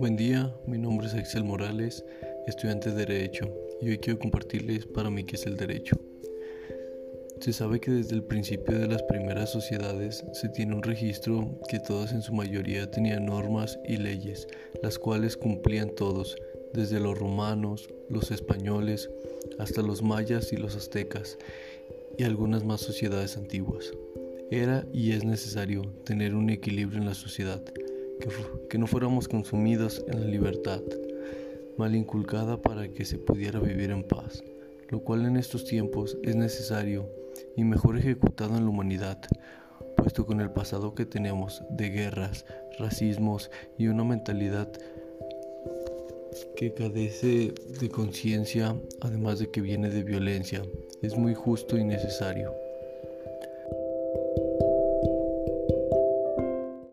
Buen día, mi nombre es Axel Morales, estudiante de Derecho, y hoy quiero compartirles para mí qué es el derecho. Se sabe que desde el principio de las primeras sociedades se tiene un registro que todas en su mayoría tenían normas y leyes, las cuales cumplían todos, desde los romanos, los españoles, hasta los mayas y los aztecas, y algunas más sociedades antiguas. Era y es necesario tener un equilibrio en la sociedad, que, no fuéramos consumidos en la libertad, mal inculcada para que se pudiera vivir en paz, lo cual en estos tiempos es necesario y mejor ejecutado en la humanidad, puesto con el pasado que tenemos de guerras, racismos y una mentalidad que cadece de conciencia, además de que viene de violencia, es muy justo y necesario.